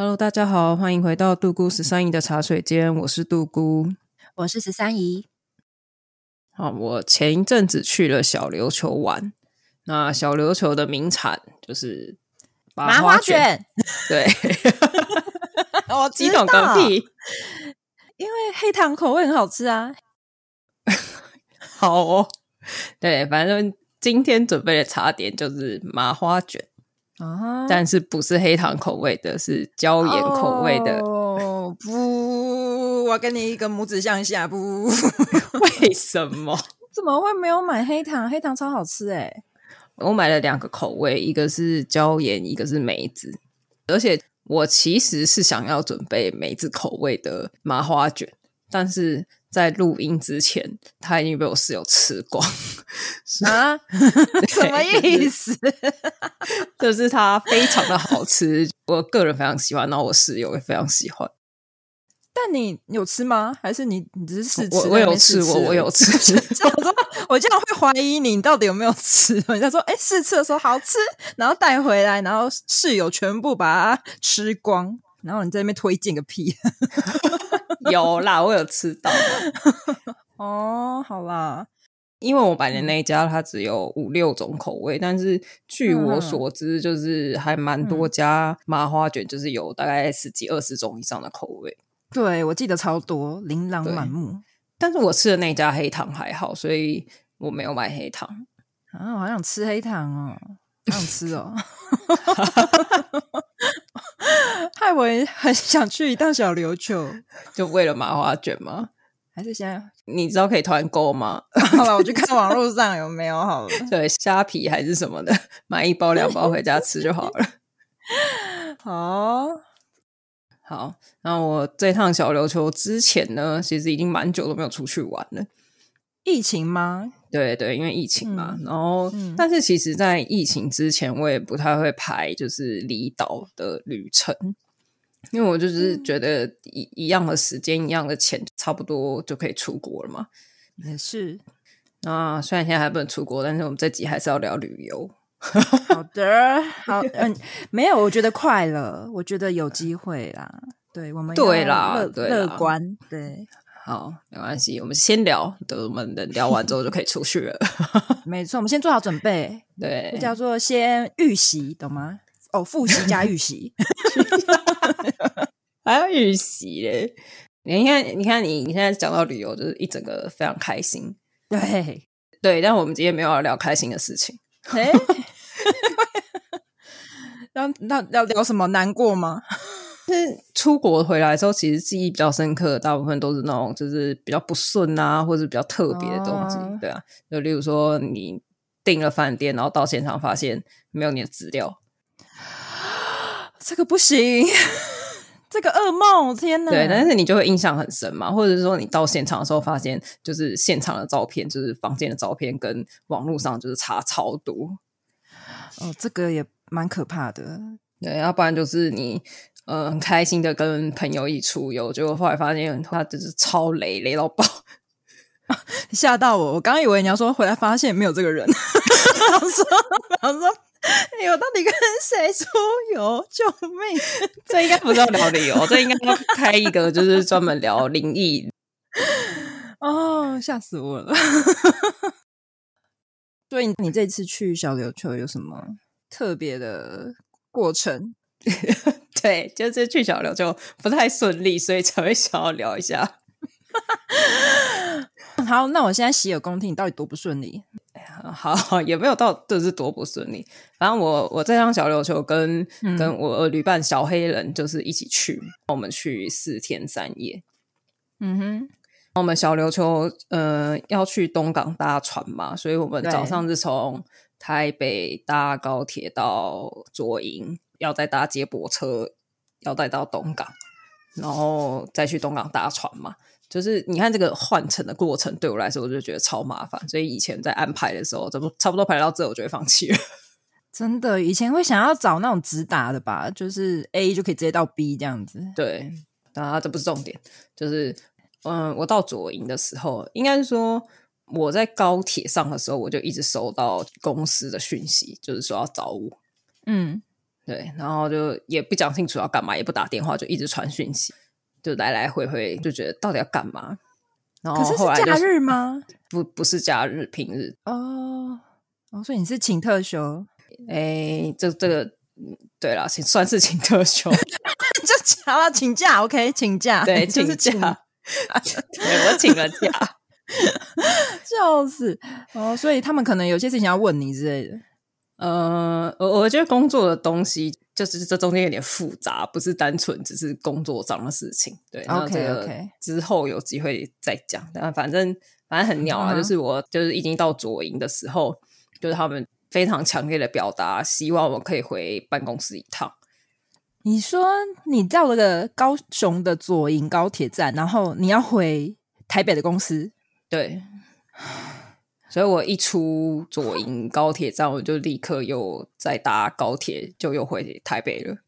Hello，大家好，欢迎回到杜姑十三姨的茶水间，我是杜姑，我是十三姨。好，我前一阵子去了小琉球玩，那小琉球的名产就是麻花卷，对，我激动个屁，因为黑糖口味很好吃啊。好哦，对，反正今天准备的茶点就是麻花卷。啊！但是不是黑糖口味的，是椒盐口味的。哦不，我跟你一个拇指向下。不，为什么？怎么会没有买黑糖？黑糖超好吃哎！我买了两个口味，一个是椒盐，一个是梅子。而且我其实是想要准备梅子口味的麻花卷，但是。在录音之前，他已经被我室友吃光啊！什么意思？就是、就是它非常的好吃，我个人非常喜欢，然后我室友也非常喜欢。但你有吃吗？还是你你只是试吃？我我有吃，我 我有吃。我说我这样会怀疑你，你到底有没有吃？人家说哎，试吃的时候好吃，然后带回来，然后室友全部把它吃光，然后你在那边推荐个屁！有啦，我有吃到。哦，好啦，因为我买的那一家它只有五六种口味，但是据我所知，就是还蛮多家麻花卷，就是有大概十几二十种以上的口味。对，我记得超多，琳琅满目。但是我吃的那家黑糖还好，所以我没有买黑糖。啊，我好想吃黑糖哦，好想吃哦。害我也很想去一趟小琉球，就为了麻花卷吗？还是现在你知道可以团购吗？好了，我去看网络上有没有好了。对，虾皮还是什么的，买一包两包回家吃就好了。好好，那我这趟小琉球之前呢，其实已经蛮久都没有出去玩了。疫情吗？对对，因为疫情嘛，嗯、然后、嗯、但是其实，在疫情之前，我也不太会排就是离岛的旅程，因为我就是觉得一、嗯、一样的时间、一样的钱，差不多就可以出国了嘛。也是。啊虽然现在还不能出国，但是我们这集还是要聊旅游。好的，好，嗯，没有，我觉得快了，我觉得有机会啦。对，我们对啦，对啦，乐观，对。好，没关系，我们先聊，等我们等聊完之后就可以出去了。没错，我们先做好准备，对，叫做先预习，懂吗？哦，复习加预习，还要预习嘞。你看，你看，你你现在讲到旅游，就是一整个非常开心，对对。但我们今天没有要聊开心的事情，哎，那那要聊什么？难过吗？是出国回来之后，其实记忆比较深刻的，大部分都是那种就是比较不顺啊，或者比较特别的东西，哦、对啊，就例如说你订了饭店，然后到现场发现没有你的资料，这个不行，这个噩梦，天哪！对，但是你就会印象很深嘛，或者是说你到现场的时候发现，就是现场的照片，就是房间的照片跟网络上就是差超多，哦，这个也蛮可怕的，对，要不然就是你。呃，很开心的跟朋友一起出游，结果后来发现他就是超雷，雷到爆，吓到我！我刚以为你要说回来发现没有这个人，然后说，然后说，哎呦，到底跟谁出游？救命！这应该不是要聊旅游，这应该要开一个就是专门聊灵异。哦，吓死我了！所以你这次去小琉球有什么特别的过程？对，就是去小琉球不太顺利，所以才会想要聊一下。好，那我现在洗耳恭听，你到底多不顺利？好，也没有到就是多不顺利。反正我我这趟小琉球跟、嗯、跟我旅伴小黑人就是一起去，我们去四天三夜。嗯哼，我们小琉球呃要去东港搭船嘛，所以我们早上是从台北搭高铁到左营。要再搭接驳车，要带到东港，然后再去东港搭船嘛。就是你看这个换乘的过程，对我来说我就觉得超麻烦。所以以前在安排的时候，差不差不多排到这，我就会放弃了。真的，以前会想要找那种直达的吧，就是 A 就可以直接到 B 这样子。对，当然这不是重点。就是嗯，我到左营的时候，应该是说我在高铁上的时候，我就一直收到公司的讯息，就是说要找我。嗯。对，然后就也不讲清楚要干嘛，也不打电话，就一直传讯息，就来来回回，就觉得到底要干嘛？然后后来可是是假日吗？不，不是假日，平日哦。哦，所以你是请特休？哎，这这个，对了，请算是请特休，就讲了请假，OK，请假，对，请假，请 对，我请了假，笑死哦。所以他们可能有些事情要问你之类的。呃，我我觉得工作的东西就是这中间有点复杂，不是单纯只是工作上的事情。对，OK OK，之后有机会再讲。但反正反正很鸟啊，uh. 就是我就是已经到左营的时候。就是他们非常强烈的表达，希望我可以回办公室一趟。你说你到了个高雄的左营高铁站，然后你要回台北的公司，对。所以我一出左营高铁站，我就立刻又再搭高铁，就又回台北了。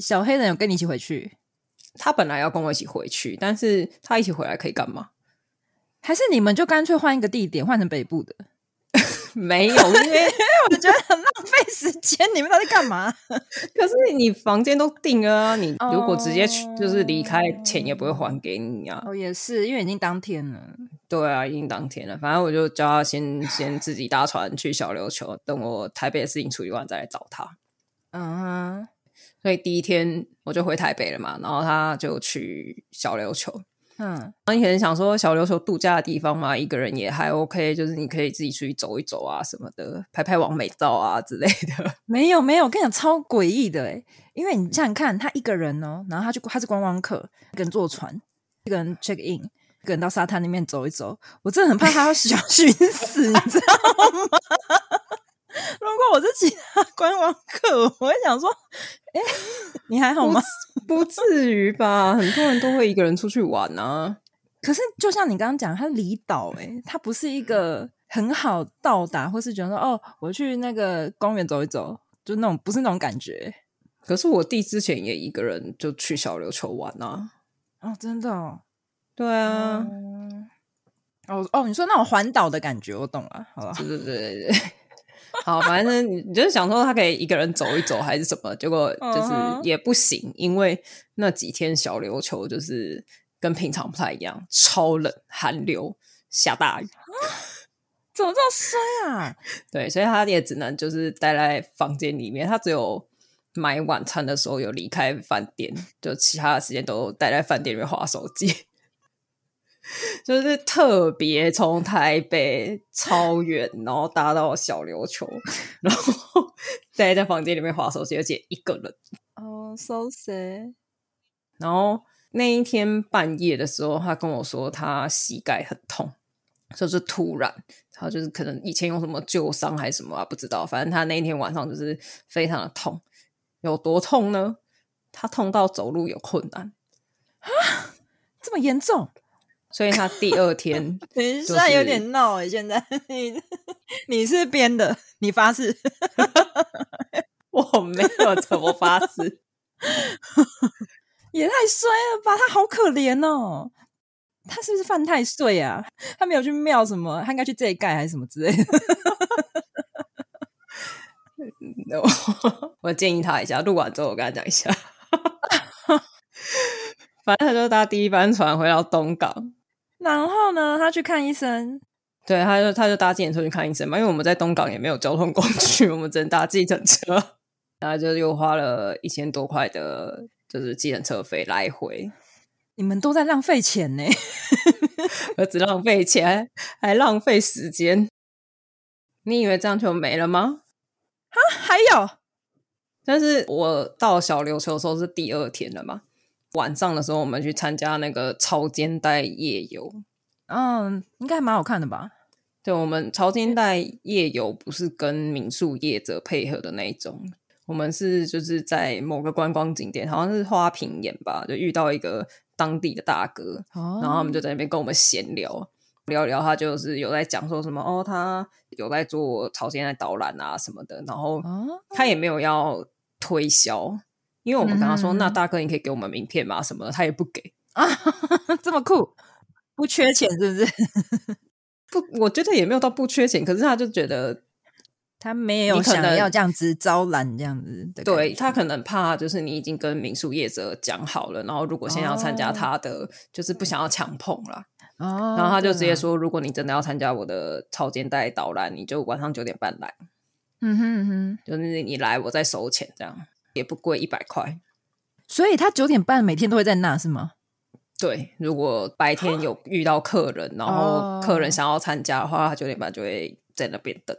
小黑人有跟你一起回去？他本来要跟我一起回去，但是他一起回来可以干嘛？还是你们就干脆换一个地点，换成北部的？没有，因为 我觉得很浪费时间。你们到底干嘛？可是你房间都定了啊！你如果直接去，就是离开，钱也不会还给你啊。哦，也是，因为已经当天了。对啊，已经当天了。反正我就叫他先 先自己搭船去小琉球，等我台北的事情处理完再来找他。嗯，所以第一天我就回台北了嘛，然后他就去小琉球。嗯，然后你可能想说小琉球度假的地方嘛，一个人也还 OK，就是你可以自己出去走一走啊，什么的，拍拍网美照啊之类的。没有没有，我跟你讲超诡异的诶，因为你想想看，他一个人哦，然后他就他是观光客，一个人坐船，一个人 check in，一个人到沙滩那边走一走，我真的很怕他要 想寻死，你知道吗？如果我是其他观光客，我会想说，哎，你还好吗？不至于吧，很多人都会一个人出去玩啊。可是就像你刚刚讲，它是离岛，诶，它不是一个很好到达，或是觉得说哦，我去那个公园走一走，就那种不是那种感觉。可是我弟之前也一个人就去小琉球玩啊。哦，真的哦？对啊。嗯、哦哦，你说那种环岛的感觉，我懂了。好了，对对对对对。好，反正你就是想说他可以一个人走一走还是什么，结果就是也不行，uh. 因为那几天小琉球就是跟平常不太一样，超冷，寒流，下大雨，怎么这么衰啊？对，所以他也只能就是待在房间里面，他只有买晚餐的时候有离开饭店，就其他的时间都待在饭店里面划手机。就是特别从台北超远，然后搭到小琉球，然后 待在房间里面划手机，而且一个人。哦、oh,，so sad。然后那一天半夜的时候，他跟我说他膝盖很痛，就是突然，他就是可能以前有什么旧伤还是什么啊，不知道。反正他那一天晚上就是非常的痛，有多痛呢？他痛到走路有困难啊，这么严重？所以他第二天，等一下有点闹哎！现在你 你是编的，你发誓？我没有怎么发誓，也太衰了吧！他好可怜哦，他是不是犯太岁啊？他没有去庙什么，他应该去这一盖还是什么之类的。我我建议他一下，录完之后我跟他讲一下。反正他就搭第一班船回到东港。然后呢，他去看医生。对，他就他就搭计程车去看医生嘛，因为我们在东港也没有交通工具，我们只能搭计程车。然后就又花了一千多块的，就是计程车费来回。你们都在浪费钱呢，不只浪费钱，还浪费时间。你以为这样就没了吗？啊，还有。但是我到小琉球的时候是第二天了嘛。晚上的时候，我们去参加那个潮间带夜游，嗯，应该还蛮好看的吧？对，我们潮间带夜游不是跟民宿业者配合的那一种，我们是就是在某个观光景点，好像是花瓶岩吧，就遇到一个当地的大哥，哦、然后我们就在那边跟我们闲聊，聊聊，他就是有在讲说什么哦，他有在做潮间带导览啊什么的，然后他也没有要推销。因为我们跟他说、嗯，那大哥，你可以给我们名片吗？什么的，他也不给啊，这么酷，不缺钱是不是？不，我觉得也没有到不缺钱，可是他就觉得 他没有想要这样子招揽这样子的，对，他可能怕就是你已经跟民宿业者讲好了，然后如果现在要参加他的，哦、就是不想要强碰了。哦，然后他就直接说，如果你真的要参加我的超间带导览，你就晚上九点半来。嗯哼嗯哼，就是你来我再收钱，这样也不贵，一百块。所以他九点半每天都会在那，是吗？对，如果白天有遇到客人，然后客人想要参加的话，哦、他九点半就会在那边等。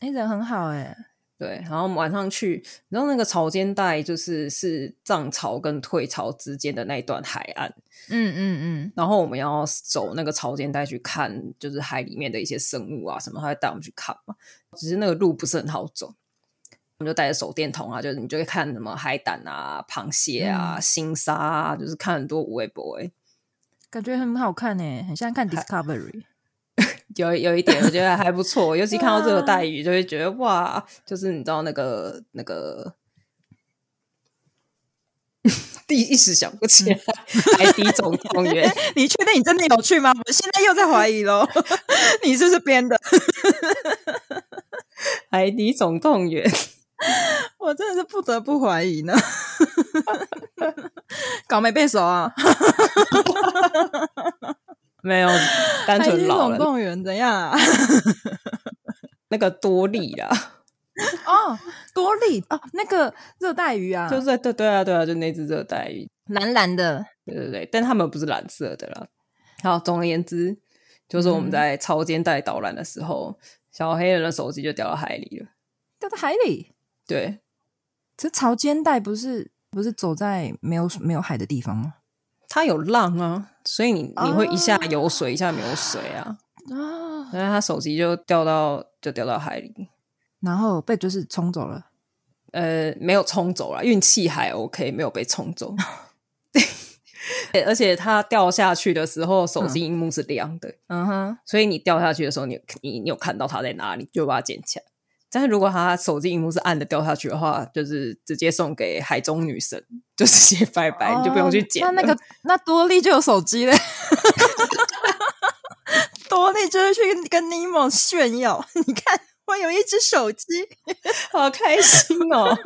哎，人很好哎。对，然后晚上去，然后那个潮间带就是是涨潮跟退潮之间的那一段海岸。嗯嗯嗯。然后我们要走那个潮间带去看，就是海里面的一些生物啊什么，他会带我们去看嘛。只是那个路不是很好走，我们就带着手电筒啊，就是你就会看什么海胆啊、螃蟹啊、星沙啊，就是看很多无尾博诶，感觉很好看诶，很像看 Discovery。有有一点，我觉得还不错。尤其看到这个 待遇，就会觉得哇，就是你知道那个那个，第一时想不起来。海底总动员，你确定你真的有去吗？我现在又在怀疑喽，你是不是编的？海底总动员，我真的是不得不怀疑呢。搞没背熟啊？没有，单纯老动员怎样啊？那个多利啦，哦，多利哦，那个热带鱼啊，就是对对啊对啊，就那只热带鱼，蓝蓝的，对对对，但他们不是蓝色的啦。好，总而言之，就是我们在潮间带导览的时候，嗯、小黑人的手机就掉到海里了，掉到海里。对，这潮间带不是不是走在没有没有海的地方吗？它有浪啊，所以你你会一下有水，oh. 一下没有水啊。啊，然后他手机就掉到就掉到海里，然后被就是冲走了。呃，没有冲走了，运气还 OK，没有被冲走。对，而且它掉下去的时候，手机荧幕是亮的。嗯哼，所以你掉下去的时候，你你你有看到它在哪里，就把它捡起来。但是如果他手机荧幕是暗的掉下去的话，就是直接送给海中女神，就直接拜拜，哦、你就不用去捡。那那个那多利就有手机嘞，多利就是去跟尼莫炫耀，你看我有一只手机，好开心哦！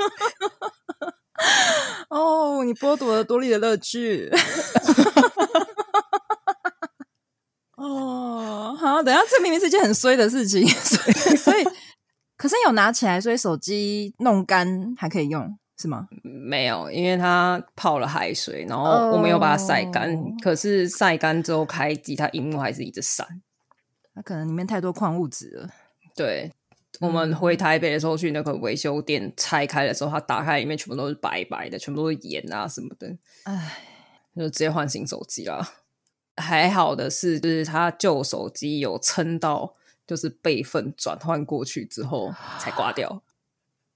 哦，你剥夺了多利的乐趣。哦，好，等下，这明明是一件很衰的事情，所以。所以可是有拿起来，所以手机弄干还可以用，是吗？没有，因为它泡了海水，然后我没有把它晒干。Oh. 可是晒干之后开机，它荧幕还是一直闪。它可能里面太多矿物质了。对，我们回台北的时候去那个维修店拆开的时候，它打开里面全部都是白白的，全部都是盐啊什么的。唉，就直接换新手机了。还好的是，就是它旧手机有撑到。就是备份转换过去之后才挂掉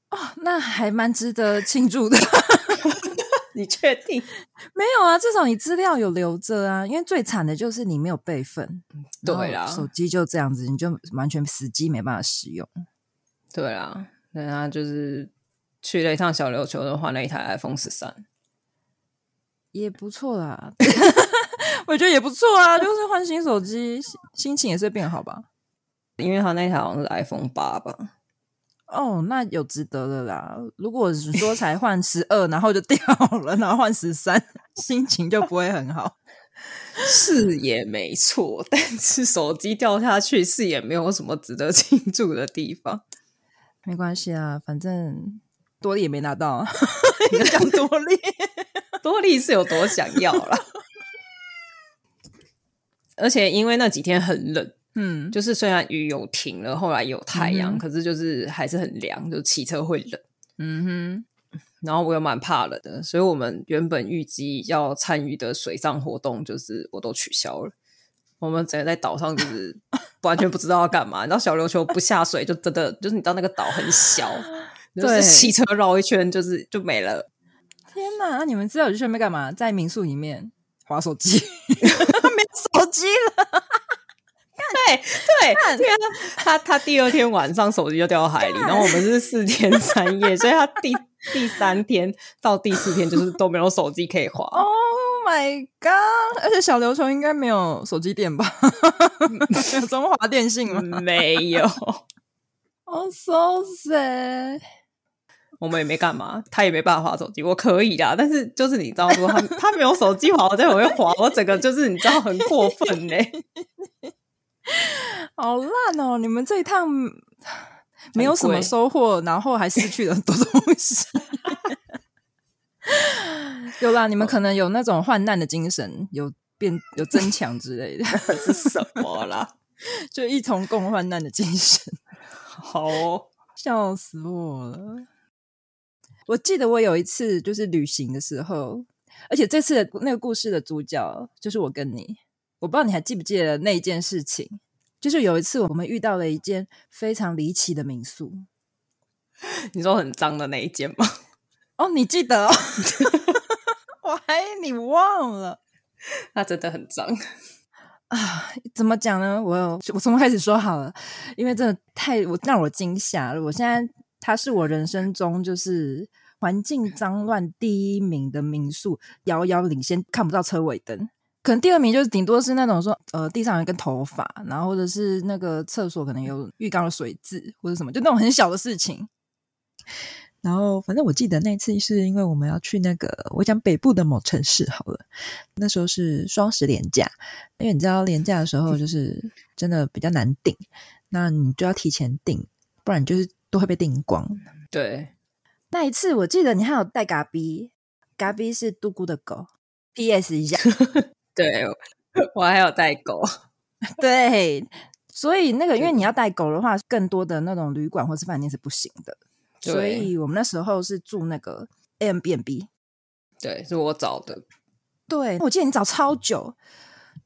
哦，那还蛮值得庆祝的。你确定？没有啊，至少你资料有留着啊。因为最惨的就是你没有备份，对啦，手机就这样子，你就完全死机，没办法使用。对啊，那他就是去了一趟小琉球，就换了一台 iPhone 十三，也不错啦。我觉得也不错啊，就是换新手机，心情也是变好吧。因为他那台好像是 iPhone 八吧？哦，那有值得的啦。如果是说才换十二，然后就掉了，然后换十三，心情就不会很好。是也没错，但是手机掉下去是也没有什么值得庆祝的地方。没关系啊，反正多利也没拿到啊。你讲多利，多利是有多想要啦。而且因为那几天很冷。嗯，就是虽然雨有停了，后来有太阳，嗯、可是就是还是很凉，就骑车会冷。嗯哼，然后我又蛮怕冷的，所以我们原本预计要参与的水上活动，就是我都取消了。我们整个在岛上就是 完全不知道要干嘛。你知道小琉球不下水，就真的就是你知道那个岛很小，就是骑车绕一圈就是就没了。天哪！那你们知道我去那边干嘛？在民宿里面划手机，没手机了。对对，天哪！他他第二天晚上手机就掉到海里，然后我们是四天三夜，所以他第第三天到第四天就是都没有手机可以滑。Oh my god！而且小琉球应该没有手机店吧？没 有中华电信吗？没有。Oh so sad。我们也没干嘛，他也没办法划手机，我可以啦。但是就是你知道说他他没有手机划，我在我会滑，我整个就是你知道很过分呢。好烂哦！你们这一趟没有什么收获，然后还失去了很多东西。有啦，你们可能有那种患难的精神，有变有增强之类的，是什么啦？就一同共患难的精神。好哦，笑死我了！我记得我有一次就是旅行的时候，而且这次的那个故事的主角就是我跟你。我不知道你还记不记得那一件事情，就是有一次我们遇到了一间非常离奇的民宿。你说很脏的那一间吗？哦，你记得哦？我还你忘了？那真的很脏 啊！怎么讲呢？我我从头开始说好了，因为真的太我让我惊吓了。我现在它是我人生中就是环境脏乱第一名的民宿，遥遥领先，看不到车尾灯。可能第二名就是顶多是那种说，呃，地上有一根头发，然后或者是那个厕所可能有浴缸的水渍或者什么，就那种很小的事情。然后反正我记得那次是因为我们要去那个，我讲北部的某城市好了，那时候是双十连假，因为你知道连假的时候就是真的比较难订，那你就要提前订，不然就是都会被订光。对，那一次我记得你还有带嘎比，嘎比是杜姑的狗。P.S. 一下。对，我还有带狗，对，所以那个，因为。你要带狗的话，更多的那种旅馆或是饭店是不行的，所以我们那时候是住那个 Airbnb，对，是我找的，对，我记得你找超久，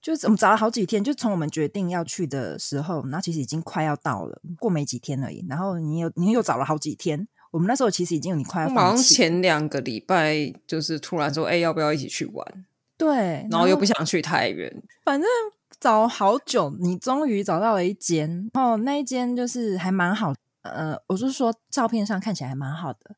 就是我们找了好几天，就从我们决定要去的时候，然后其实已经快要到了，过没几天而已，然后你又你又找了好几天，我们那时候其实已经有你快要放弃，好像前两个礼拜就是突然说，哎，要不要一起去玩？对，然后又不想去太远，反正找好久，你终于找到了一间，然后那一间就是还蛮好，呃，我就是说照片上看起来还蛮好的，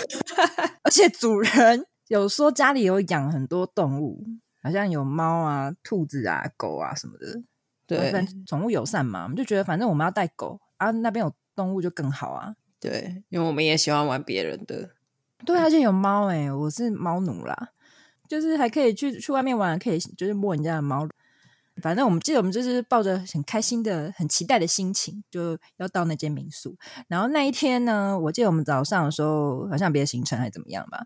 而且主人有说家里有养很多动物，好像有猫啊、兔子啊、狗啊什么的，对，反正宠物友善嘛，我们就觉得反正我们要带狗啊，那边有动物就更好啊，对，因为我们也喜欢玩别人的，对，而且有猫哎、欸，我是猫奴啦。就是还可以去去外面玩，可以就是摸人家的猫。反正我们记得我们就是抱着很开心的、很期待的心情，就要到那间民宿。然后那一天呢，我记得我们早上的时候好像别的行程还怎么样吧。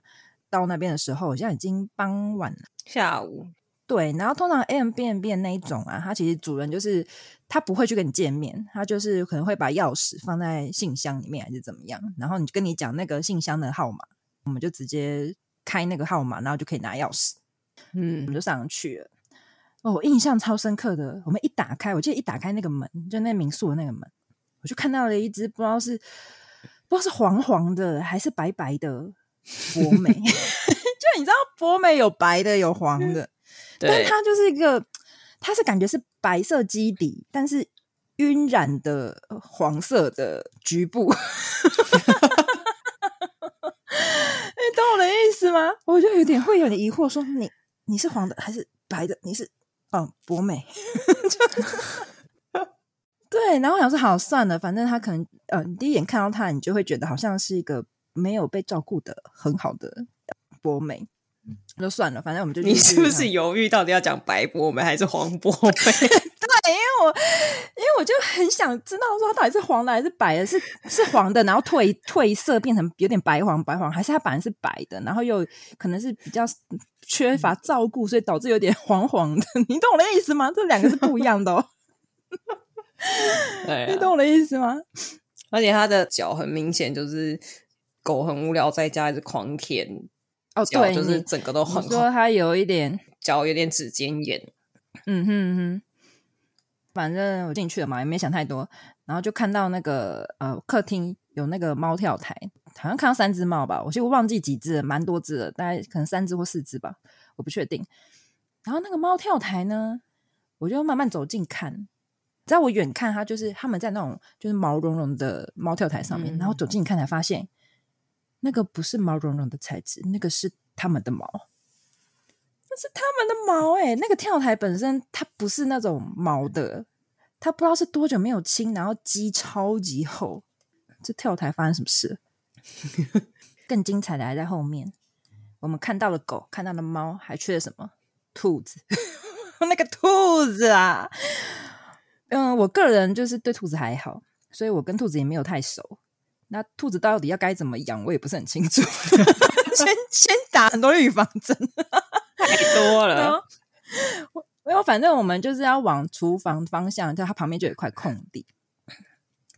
到那边的时候好像已经傍晚了，下午。对，然后通常 Airbnb 那一种啊，它其实主人就是他不会去跟你见面，他就是可能会把钥匙放在信箱里面还是怎么样，然后你就跟你讲那个信箱的号码，我们就直接。开那个号码，然后就可以拿钥匙。嗯，我们就上去了。哦，我印象超深刻的，我们一打开，我记得一打开那个门，就那民宿的那个门，我就看到了一只不知道是不知道是黄黄的还是白白的博美。就你知道，博美有白的有黄的，但它就是一个，它是感觉是白色基底，但是晕染的黄色的局部。你懂我的意思吗？我就有点会有点疑惑，说你你是黄的还是白的？你是嗯，博美，对。然后我想说，好算了，反正他可能呃，你第一眼看到他，你就会觉得好像是一个没有被照顾的很好的博美。就算了，反正我们就。你是不是犹豫到底要讲白博美还是黄博美？对，因为我因为我就很想知道说，它到底是黄的还是白的？是是黄的，然后褪褪色变成有点白黄白黄，还是它本来是白的，然后又可能是比较缺乏照顾，所以导致有点黄黄的。你懂我的意思吗？这两个是不一样的哦。对、啊，你懂我的意思吗？而且它的脚很明显就是狗很无聊，在家一直狂舔。哦，对，就是整个都很好。说它有一点脚有点指尖炎。嗯哼哼，反正我进去了嘛，也没想太多，然后就看到那个呃客厅有那个猫跳台，好像看到三只猫吧，我其实忘记几只了，蛮多只的，大概可能三只或四只吧，我不确定。然后那个猫跳台呢，我就慢慢走近看，在我远看，它就是他们在那种就是毛茸茸的猫跳台上面，嗯、然后走近看才发现。那个不是毛茸茸的材质，那个是他们的毛，那是他们的毛哎、那个跳台本身它不是那种毛的，它不知道是多久没有清，然后积超级厚，这跳台发生什么事？更精彩的还在后面。我们看到了狗，看到了猫，还缺了什么？兔子。那个兔子啊，嗯，我个人就是对兔子还好，所以我跟兔子也没有太熟。那兔子到底要该怎么养，我也不是很清楚。先先打很多预防针，太多了。没有，反正我们就是要往厨房方向，就它旁边就有一块空地。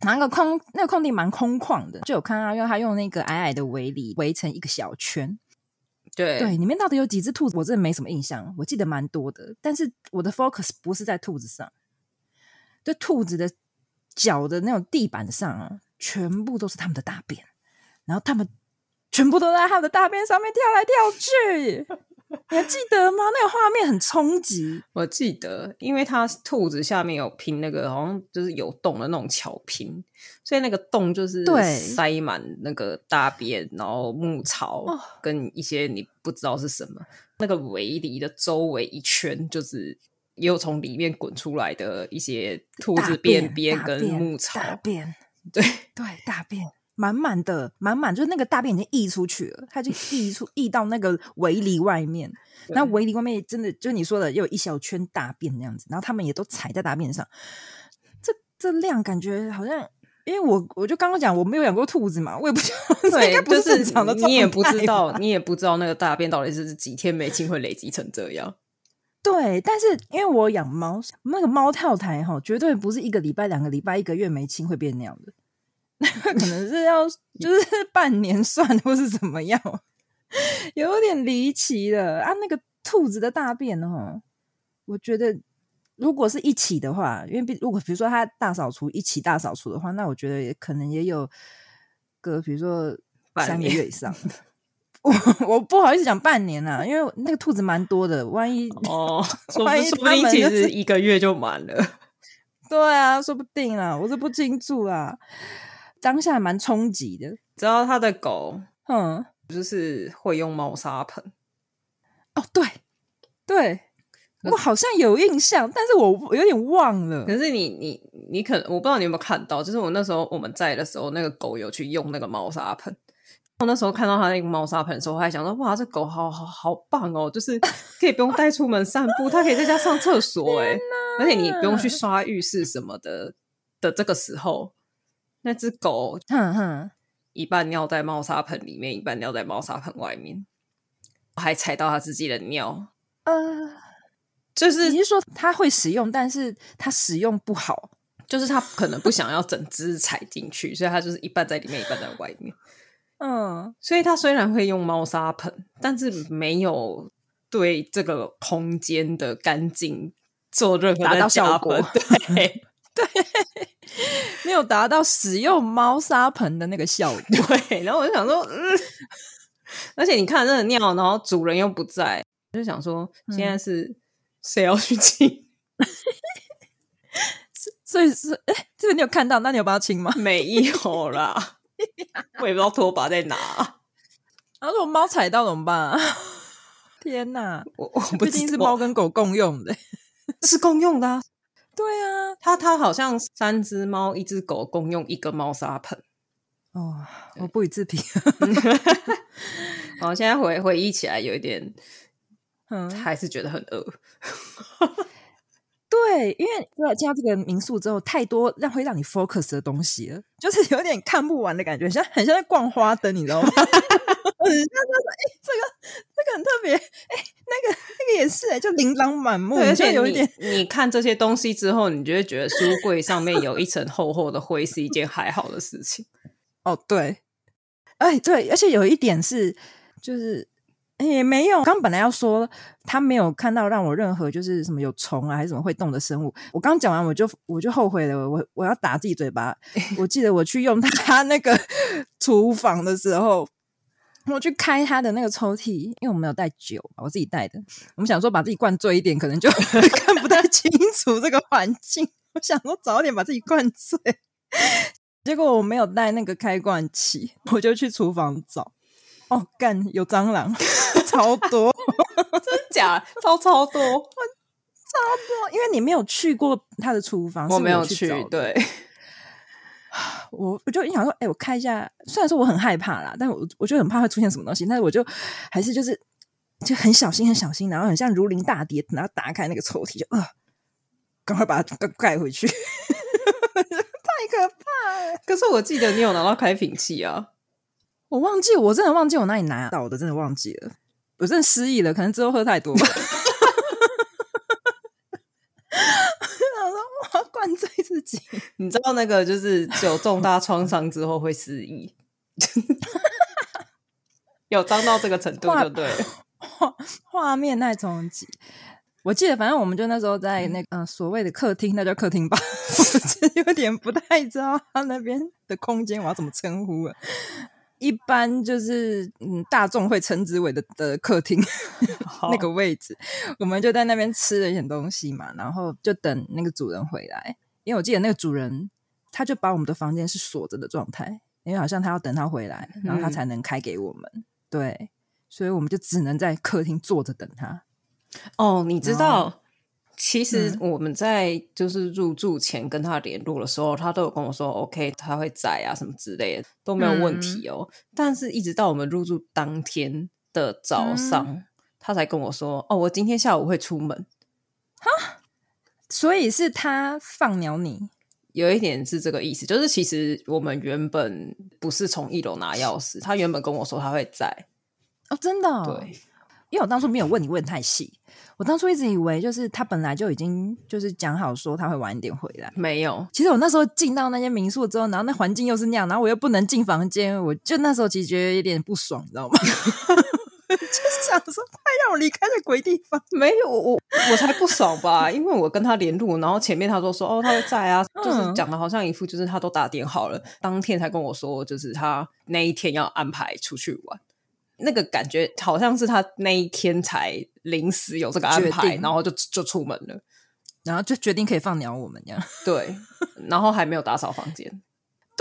那个空，那个空地蛮空旷的，就有看到，因为他用那个矮矮的围篱围成一个小圈。对对，里面到底有几只兔子？我真的没什么印象。我记得蛮多的，但是我的 focus 不是在兔子上，就兔子的脚的那种地板上啊，全部都是他们的大便，然后他们全部都在他的大便上面跳来跳去。你还记得吗？那个画面很冲击。我记得，因为它兔子下面有拼那个，好像就是有洞的那种巧拼，所以那个洞就是塞满那个大便，然后牧草跟一些你不知道是什么。哦、那个围篱的周围一圈，就是也有从里面滚出来的一些兔子便便跟牧草大便。大便对对，大便。满满的，满满，就是那个大便已经溢出去了，它就溢出 溢到那个围篱外面。那围篱外面真的，就你说的，又有一小圈大便那样子。然后他们也都踩在大便上，这这量感觉好像，因为我我就刚刚讲我没有养过兔子嘛，我也不知道，对，应该不是正常的，就是你也不知道，你也不知道那个大便到底是几天没清会累积成这样。对，但是因为我养猫，那个猫跳台哈，绝对不是一个礼拜、两个礼拜、一个月没清会变那样的。可能是要 就是半年算，或是怎么样，有点离奇了啊！那个兔子的大便哦，我觉得如果是一起的话，因为如果比如说他大扫除一起大扫除的话，那我觉得也可能也有个比如说三个月以上。我我不好意思讲半年啊，因为那个兔子蛮多的，万一哦，万一说不定其实一个月就满了。对啊，说不定啊，我是不清楚啊。当下蛮冲击的，知道他的狗，嗯，就是会用猫砂盆。哦，对，对，我好像有印象，但是我我有点忘了。可是你你你可能我不知道你有没有看到，就是我那时候我们在的时候，那个狗有去用那个猫砂盆。我那时候看到他那个猫砂盆的时候，我还想说，哇，这狗好好好棒哦，就是可以不用带出门散步，它可以在家上厕所，哎，而且你不用去刷浴室什么的的这个时候。那只狗，哼哼，一半尿在猫砂盆里面，一半尿在猫砂盆外面，还踩到它自己的尿。呃，就是你是说它会使用，但是它使用不好，就是它可能不想要整只踩进去，所以它就是一半在里面，一半在外面。嗯，所以它虽然会用猫砂盆，但是没有对这个空间的干净做任何的效果。对。对，没有达到使用猫砂盆的那个效果。对，然后我就想说，嗯，而且你看那个尿，然后主人又不在，我就想说，现在是谁要去清？嗯、所以是，哎，这个你有看到？那你有帮他清吗？没有啦，我也不知道拖把在哪。然后如果猫踩到怎么办啊？天哪，我我不毕竟是猫跟狗共用的，是共用的啊。对啊，他他好像三只猫一只狗共用一个猫砂盆哦，我不予置评。我 现在回回忆起来有一点，嗯，还是觉得很饿。对，因为进到这个民宿之后，太多让会让你 focus 的东西了，就是有点看不完的感觉，像很像在逛花灯，你知道吗？很像说，哎，这个这个很特别，哎，那个那个也是，哎，就琳琅满目，而且有一点，你看这些东西之后，你就会觉得书柜上面有一层厚厚的灰是一件还好的事情。哦，对，哎，对，而且有一点是，就是。也没有，刚本来要说他没有看到让我任何就是什么有虫啊还是什么会动的生物。我刚讲完我就我就后悔了，我我要打自己嘴巴。我记得我去用他那个 厨房的时候，我去开他的那个抽屉，因为我没有带酒，我自己带的。我们想说把自己灌醉一点，可能就 看不太清楚这个环境。我想说早点把自己灌醉，结果我没有带那个开罐器，我就去厨房找。哦，干有蟑螂，超多，真假？超超多，超多，因为你没有去过他的厨房，我没有去，去对。我我就想说，哎、欸，我看一下，虽然说我很害怕啦，但我我就很怕会出现什么东西，但是我就还是就是就很小心很小心，然后很像如临大敌，然后打开那个抽屉，就呃，赶快把它盖回去，太可怕了。可是我记得你有拿到开瓶器啊，我忘记，我真的忘记我哪里拿到的，真的忘记了，我真的失忆了，可能之后喝太多吧。灌醉自己，你知道那个就是有重大创伤之后会失忆，有脏到这个程度就对了。画画面太冲击，我记得反正我们就那时候在那个、嗯、所谓的客厅，那叫客厅吧，我有点不太知道他那边的空间我要怎么称呼了。一般就是嗯，大众会称之为的的客厅那个位置，我们就在那边吃了一点东西嘛，然后就等那个主人回来。因为我记得那个主人，他就把我们的房间是锁着的状态，因为好像他要等他回来，然后他才能开给我们。嗯、对，所以我们就只能在客厅坐着等他。哦，你知道？其实我们在就是入住前跟他联络的时候，嗯、他都有跟我说 OK，他会在啊什么之类的都没有问题哦。嗯、但是一直到我们入住当天的早上，嗯、他才跟我说哦，我今天下午会出门。哈，所以是他放鸟你，有一点是这个意思，就是其实我们原本不是从一楼拿钥匙，他原本跟我说他会在。哦，真的、哦？对。因为我当初没有问你问太细，我当初一直以为就是他本来就已经就是讲好说他会晚一点回来。没有，其实我那时候进到那间民宿之后，然后那环境又是那样，然后我又不能进房间，我就那时候其实觉得有点不爽，你知道吗？就是想说快让我离开这鬼地方。没有，我我才不爽吧，因为我跟他联络，然后前面他都说哦他会在啊，就是讲的好像一副就是他都打点好了，当天才跟我说就是他那一天要安排出去玩。那个感觉好像是他那一天才临时有这个安排，然后就就出门了，然后就决定可以放鸟我们这样。对，然后还没有打扫房间。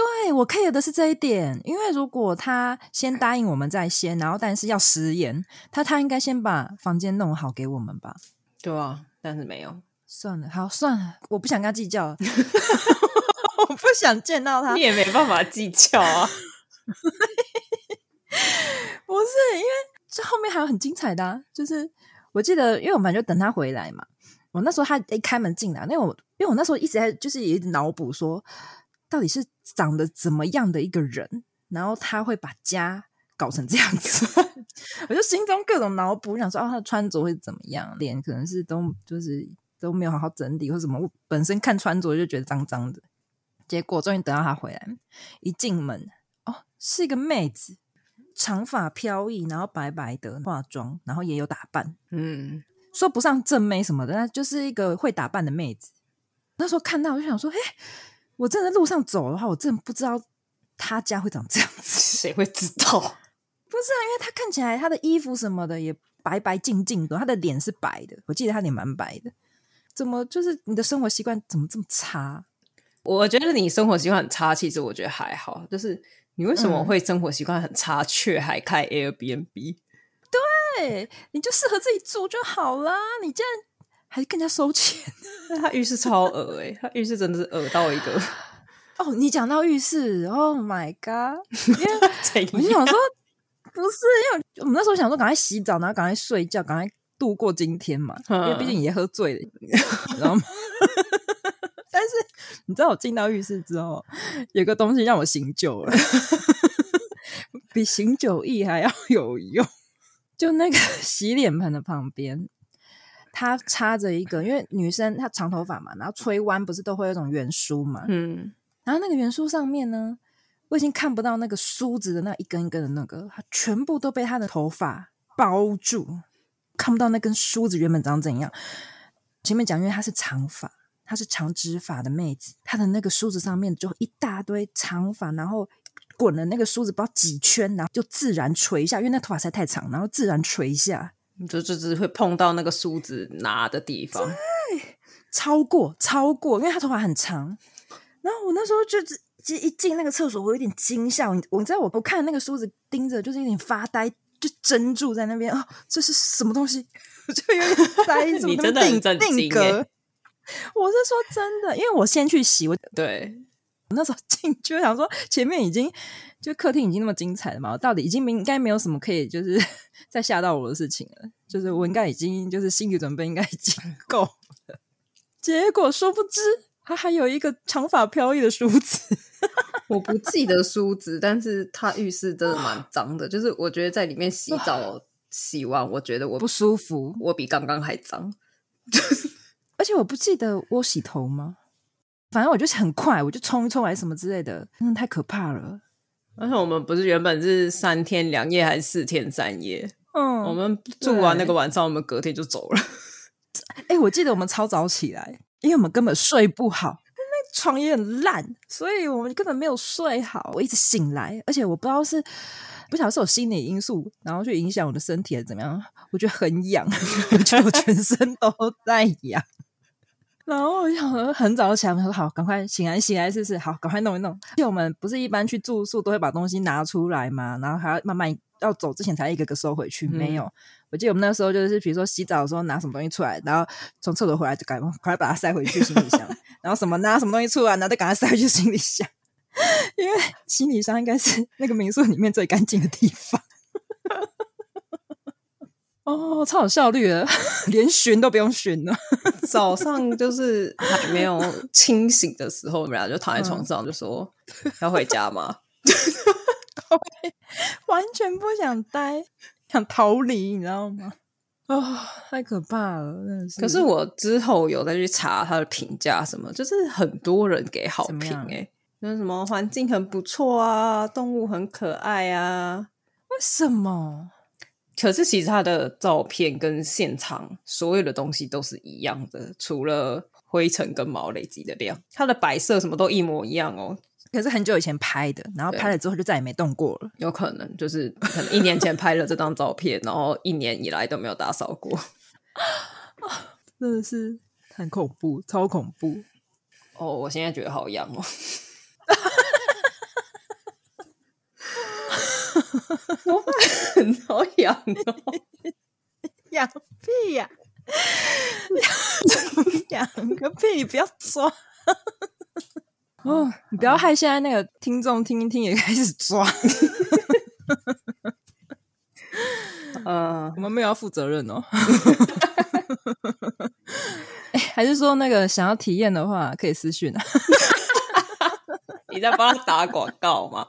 对，我 care 的是这一点，因为如果他先答应我们在先，然后但是要食言，他他应该先把房间弄好给我们吧？对啊，但是没有。算了，好算了，我不想跟他计较，我不想见到他，你也没办法计较啊。不是，因为这后面还有很精彩的啊，就是我记得，因为我们就等他回来嘛。我那时候他一开门进来，那我因为我那时候一直在就是也一直脑补说，到底是长得怎么样的一个人，然后他会把家搞成这样子。我就心中各种脑补，想说哦，他的穿着会怎么样，脸可能是都就是都没有好好整理或什么，我本身看穿着就觉得脏脏的。结果终于等到他回来，一进门哦，是一个妹子。长发飘逸，然后白白的化妆，然后也有打扮，嗯，说不上正妹什么的，那就是一个会打扮的妹子。那时候看到我就想说，哎，我真的在路上走的话，我真的不知道他家会长这样子，谁会知道？不是啊，因为他看起来他的衣服什么的也白白净净的，他的脸是白的，我记得他脸蛮白的。怎么就是你的生活习惯怎么这么差？我觉得你生活习惯很差，其实我觉得还好，就是。你为什么会生活习惯很差，却、嗯、还开 Airbnb？对，你就适合自己住就好啦。你竟然还更加收钱？他浴室超恶哎、欸，他浴室真的是恶到一个。哦，你讲到浴室，Oh my god！因为我就想说，不是，因为我们那时候想说，赶快洗澡，然后赶快睡觉，赶快度过今天嘛。嗯、因为毕竟也喝醉了，你知道吗？但是你知道我进到浴室之后，有个东西让我醒酒了，比醒酒液还要有用。就那个洗脸盆的旁边，它插着一个，因为女生她长头发嘛，然后吹弯不是都会有一种圆梳嘛，嗯，然后那个圆梳上面呢，我已经看不到那个梳子的那一根一根的那个，它全部都被她的头发包住，看不到那根梳子原本长怎样。前面讲，因为她是长发。她是长直发的妹子，她的那个梳子上面就一大堆长发，然后滚了那个梳子不知道几圈，然后就自然垂下，因为那头发实在太长，然后自然垂下，就就只会碰到那个梳子拿的地方，对，超过超过，因为他头发很长。然后我那时候就只一进那个厕所，我有点惊吓，我知道我我看那个梳子盯着，就是有点发呆，就怔住在那边哦，这是什么东西？就有点 呆，你真的很震惊。我是说真的，因为我先去洗，我对，那时候进去想说，前面已经就客厅已经那么精彩了嘛，到底已经没应该没有什么可以就是 再吓到我的事情了，就是我应该已经就是心理准备应该已经 够了。结果殊不知，他还有一个长发飘逸的梳子。我不记得梳子，但是他浴室真的蛮脏的，就是我觉得在里面洗澡洗完，我觉得我不舒服，我比刚刚还脏。就是而且我不记得我洗头吗？反正我就是很快，我就冲一冲还是什么之类的，真的太可怕了。而且我们不是原本是三天两夜还是四天三夜？嗯，我们住完那个晚上，我们隔天就走了。哎、欸，我记得我们超早起来，因为我们根本睡不好，那床也很烂，所以我们根本没有睡好。我一直醒来，而且我不知道是不晓得是有心理因素，然后去影响我的身体还是怎么样，我觉得很痒，我觉得我全身都在痒。然后我想说很早就起来，我说好，赶快醒来，醒来是不是？好，赶快弄一弄。因为我们不是一般去住宿都会把东西拿出来嘛，然后还要慢慢要走之前才一个个收回去。嗯、没有，我记得我们那时候就是，比如说洗澡的时候拿什么东西出来，然后从厕所回来就赶快赶快把它塞回去行李箱。然后什么拿什么东西出来，然后再赶快塞回去行李箱，因为行李箱应该是那个民宿里面最干净的地方。哦，超有效率的，连巡都不用巡了。早上就是还没有清醒的时候，我们俩就躺在床上，就说、嗯、要回家吗？完全不想待，想逃离，你知道吗？啊、哦，太可怕了，真的是。可是我之后有再去查他的评价，什么就是很多人给好评，哎，就是什么环境很不错啊，动物很可爱啊，为什么？可是其实他的照片跟现场所有的东西都是一样的，除了灰尘跟毛累积的量，它的白色什么都一模一样哦。可是很久以前拍的，然后拍了之后就再也没动过了。有可能就是可能一年前拍了这张照片，然后一年以来都没有打扫过。真的是很恐怖，超恐怖。哦，我现在觉得好痒哦。我很好痒哦，痒屁呀、啊！痒个屁！你不要抓哦！你不要害现在那个听众听一听也开始抓。呃，我们没有要负责任哦。哎，还是说那个想要体验的话，可以私讯啊。你在帮他打广告吗？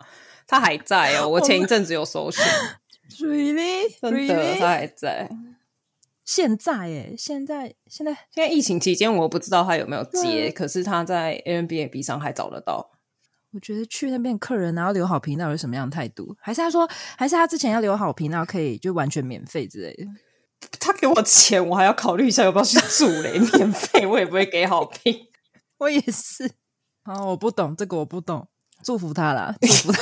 他还在哦，我前一阵子有搜寻，Really？真的，他还在。现在哎，现在现在现在疫情期间，我不知道他有没有接，可是他在 Airbnb 上还找得到。我觉得去那边客人然后留好评，到底是什么样的态度？还是他说，还是他之前要留好评，然后可以就完全免费之类的？他给我钱，我还要考虑一下要不要去住嘞。免费我也不会给好评，我也是。好，我不懂这个，我不懂。祝福他啦，祝福他。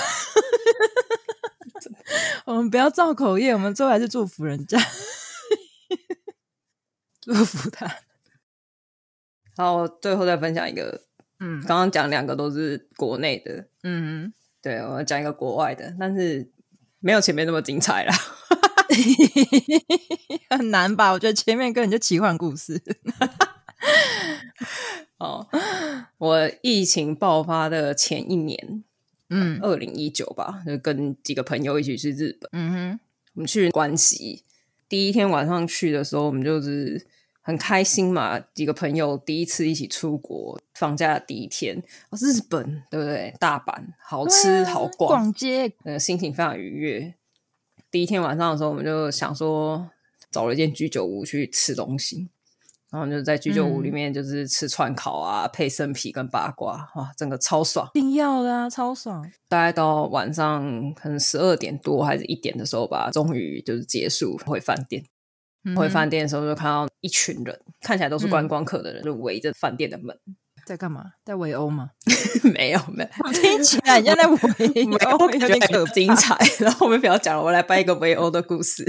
我们不要造口业，我们最后还是祝福人家，祝福他。好，我最后再分享一个，嗯，刚刚讲两个都是国内的，嗯，对，我讲一个国外的，但是没有前面那么精彩了，很难吧？我觉得前面根本就奇幻故事。哦，我疫情爆发的前一年，嗯，二零一九吧，就跟几个朋友一起去日本。嗯哼，我们去关西，第一天晚上去的时候，我们就是很开心嘛，几个朋友第一次一起出国，放假的第一天，哦，日本对不对？大阪好吃，啊，好逛，逛街，呃，心情非常愉悦。第一天晚上的时候，我们就想说，找了一间居酒屋去吃东西。然后就在居酒屋里面，就是吃串烤啊，嗯、配生啤跟八卦，哇，整个超爽！一定要的啊，超爽！大概到晚上可能十二点多还是一点的时候吧，终于就是结束回饭店。嗯、回饭店的时候就看到一群人，看起来都是观光客的人，嗯、就围着饭店的门，在干嘛？在围殴吗？没有，没有，听起来像在 围殴，有点可精彩。然后我们不要讲了，我来掰一个围殴的故事。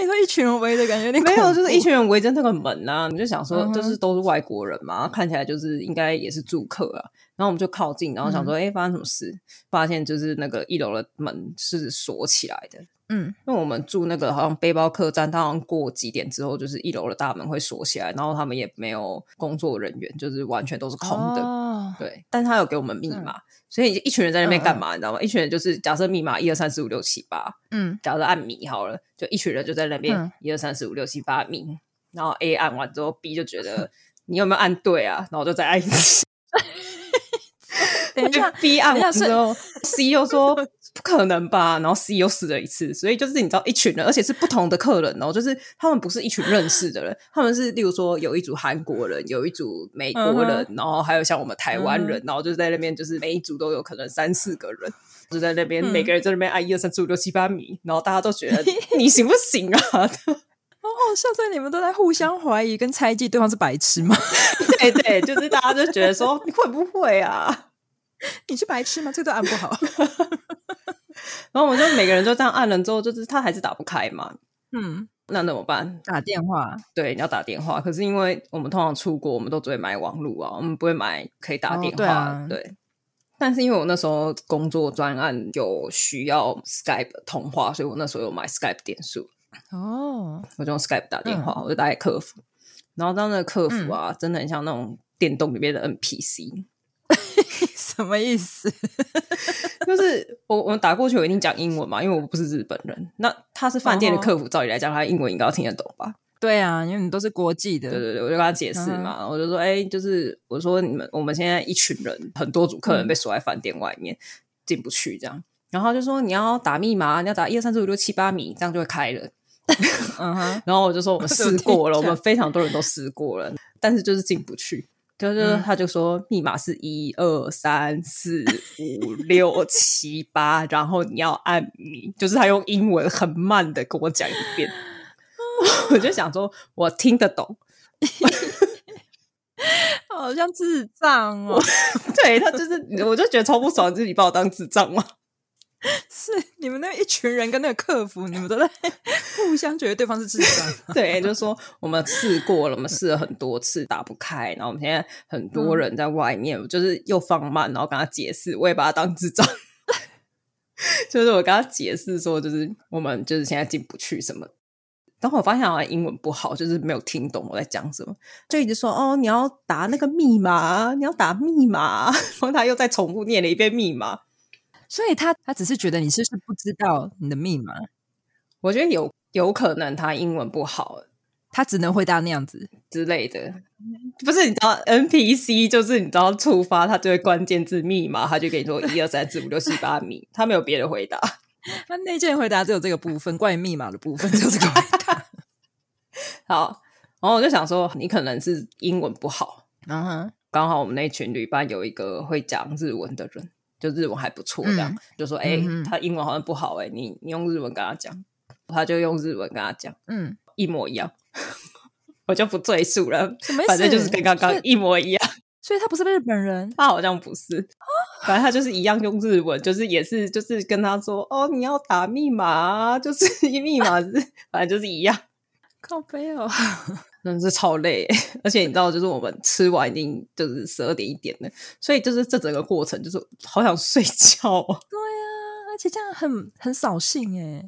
你说一群人围着，感觉没有，就是一群人围着那个门啊，你就想说，就是都是外国人嘛，看起来就是应该也是住客啊。然后我们就靠近，然后想说，哎、嗯，发生什么事？发现就是那个一楼的门是锁起来的，嗯，因为我们住那个好像背包客栈，它好像过几点之后，就是一楼的大门会锁起来，然后他们也没有工作人员，就是完全都是空的。哦、对，但是他有给我们密码，嗯、所以一群人在那边干嘛？嗯、你知道吗？一群人就是假设密码一二三四五六七八，嗯，假设按米好了，就一群人就在那边一二三四五六七八米，然后 A 按完之后，B 就觉得你有没有按对啊？然后就再按一次。等一下，B 按完之后，C 又说不可能吧，然后 C 又死了一次，所以就是你知道一群人，而且是不同的客人哦，就是他们不是一群认识的人，他们是例如说有一组韩国人，有一组美国人，然后还有像我们台湾人，然后就在那边，就是每一组都有可能三四个人，就在那边每个人在那边按一二三四五六七八米，然后大家都觉得 你行不行啊？好好笑，所以你们都在互相怀疑跟猜忌对方是白痴吗？对对，就是大家就觉得说 你会不会啊？你是白痴吗？这个都按不好。然后我们就每个人就这样按了之后，就是他还是打不开嘛。嗯，那怎么办？打电话。对，你要打电话。可是因为我们通常出国，我们都只会买网路啊，我们不会买可以打电话。哦对，啊、对。但是因为我那时候工作专案有需要 Skype 通话，所以我那时候有买 Skype 点数。哦。我就用 Skype 打电话，嗯、我就打给客服。然后当那个客服啊，嗯、真的很像那种电动里面的 NPC。什么意思？就是我我们打过去，我一定讲英文嘛，因为我不是日本人。那他是饭店的客服，照理来讲，他英文应该要听得懂吧？对啊，因为你都是国际的。对对对，我就跟他解释嘛，嗯、我就说，哎、欸，就是我说你们我们现在一群人，很多组客人被锁在饭店外面，进、嗯、不去这样。然后就说你要打密码，你要打一二三四五六七八米，这样就会开了。嗯哼。然后我就说我们试过了，我们非常多人都试过了，但是就是进不去。就是，他就说密码是一二三四五六七八，然后你要按你，就是他用英文很慢的跟我讲一遍，我就想说，我听得懂，好像智障哦。对，他就是，我就觉得超不爽，就是你把我当智障吗？是你们那一群人跟那个客服，你们都在 互相觉得对方是智障。对，就是说我们试过了，我们试了很多次打不开，然后我们现在很多人在外面，嗯、就是又放慢，然后跟他解释，我也把他当智障。就是我跟他解释说，就是我们就是现在进不去什么。然后我发现好像英文不好，就是没有听懂我在讲什么，就一直说哦，你要打那个密码，你要打密码，然后他又再重复念了一遍密码。所以他他只是觉得你是不是不知道你的密码？我觉得有有可能他英文不好，他只能回答那样子之类的。不是你知道 NPC 就是你知道触发他就会关键字密码，他就给你说一二三四五六七八米，他没有别的回答。他内建回答只有这个部分，关于密码的部分就是这个回答。好，然后我就想说，你可能是英文不好。嗯哼，刚好我们那群旅伴有一个会讲日文的人。就日文还不错，这样、嗯、就说，哎、他英文好像不好、欸，哎，你你用日文跟他讲，他就用日文跟他讲，嗯，一模一样，我就不赘述了，反正就是跟刚刚一模一样，所以他不是日本人，他好像不是，反正他就是一样用日文，就是也是就是跟他说，哦，你要打密码，就是 密码是，反正就是一样，靠背哦。真的是超累，而且你知道，就是我们吃完已经就是十二点一点了，所以就是这整个过程就是好想睡觉。对啊，而且这样很很扫兴哎。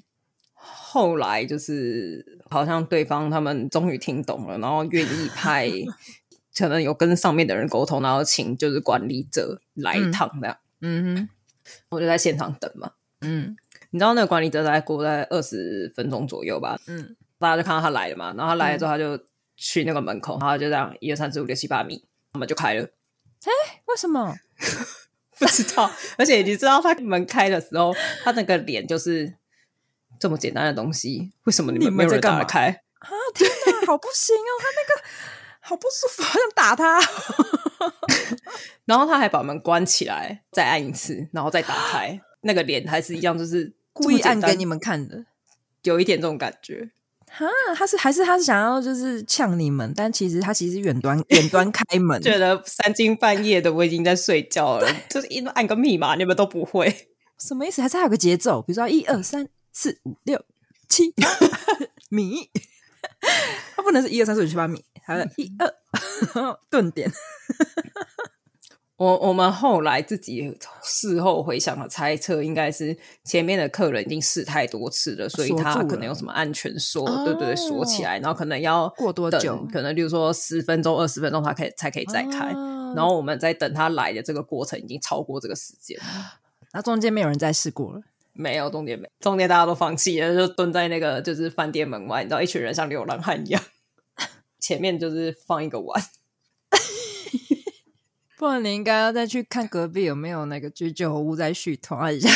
后来就是好像对方他们终于听懂了，然后愿意派，可能有跟上面的人沟通，然后请就是管理者来一趟这样。嗯哼，我就在现场等嘛。嗯，你知道那个管理者大概过在二十分钟左右吧？嗯，大家就看到他来了嘛，然后他来了之后他就。去那个门口，然后就这样一二三四五六七八米，门就开了。哎，为什么？不知道。而且你知道，他门开的时候，他那个脸就是这么简单的东西，为什么你们没有人打得开？啊！天哪，好不行哦！他那个好不舒服，好想打他。然后他还把门关起来，再按一次，然后再打开，那个脸还是一样，就是故意按给你们看的，有一点这种感觉。哈，他是还是他是想要就是呛你们，但其实他其实远端远端开门，觉得三更半夜的我已经在睡觉了，就是一按个密码你们都不会，什么意思？还是还有个节奏，比如说一二三四五六七 米，他不能是一二三四五六七八米，还有一二 顿点。我我们后来自己事后回想的猜测，应该是前面的客人已经试太多次了，所以他可能有什么安全锁，对对对，锁起来，然后可能要过多久？可能比如说十分钟、二十分钟，他可以才可以再开。哦、然后我们在等他来的这个过程已经超过这个时间，那中间没有人再试过了？没有，中间没，中间大家都放弃了，就蹲在那个就是饭店门外，你知道，一群人像流浪汉一样，前面就是放一个碗。不然你应该要再去看隔壁有没有那个居酒屋再续团一下。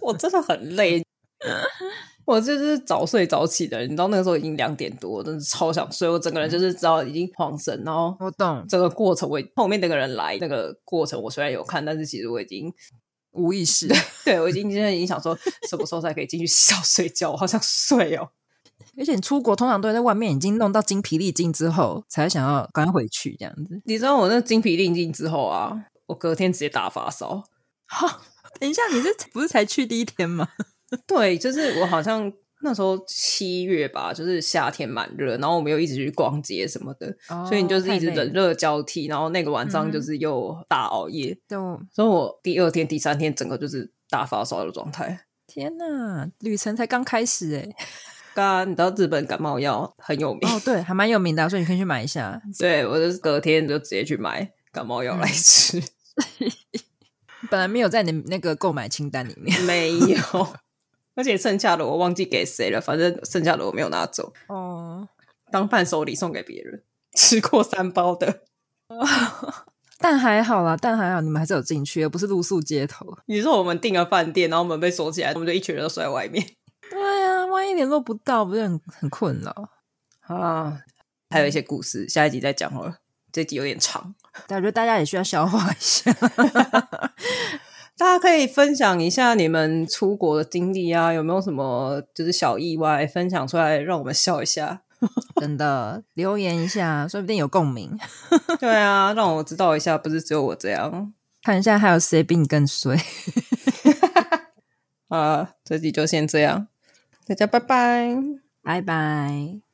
我真的很累，我就是早睡早起的人，你知道那个时候已经两点多，真的超想睡。我整个人就是知道已经晃神，然后我懂这个过程我。我后面那个人来那个过程，我虽然有看，但是其实我已经无意识。对，我已经现在已经想说什么时候才可以进去 洗澡睡觉，我好想睡哦。而且你出国通常都在外面已经弄到精疲力尽之后，才想要赶快回去这样子。你知道我那精疲力尽之后啊，我隔天直接大发烧。哈，等一下，你这不是才去第一天吗？对，就是我好像那时候七月吧，就是夏天蛮热，然后我们又一直去逛街什么的，哦、所以你就是一直冷热交替，然后那个晚上就是又大熬夜，对、嗯，所以我第二天、第三天整个就是大发烧的状态。天哪，旅程才刚开始哎。刚你知道日本感冒药很有名哦，对，还蛮有名的，所以你可以去买一下。对，我就是隔天就直接去买感冒药来吃。嗯、本来没有在你那个购买清单里面，没有，而且剩下的我忘记给谁了，反正剩下的我没有拿走哦，当伴手礼送给别人。吃过三包的，哦、但还好啦，但还好你们还是有进去，而不是露宿街头。你说我们订了饭店，然后门被锁起来，我们就一群人都睡在外面。对万一联络不到，不是很很困扰？好啦，还有一些故事，下一集再讲好了。这集有点长，但我觉得大家也需要消化一下。大家可以分享一下你们出国的经历啊，有没有什么就是小意外分享出来，让我们笑一下？真的，留言一下，说不定有共鸣。对啊，让我知道一下，不是只有我这样。看一下还有谁比你更衰。啊，这集就先这样。大家拜拜，拜拜。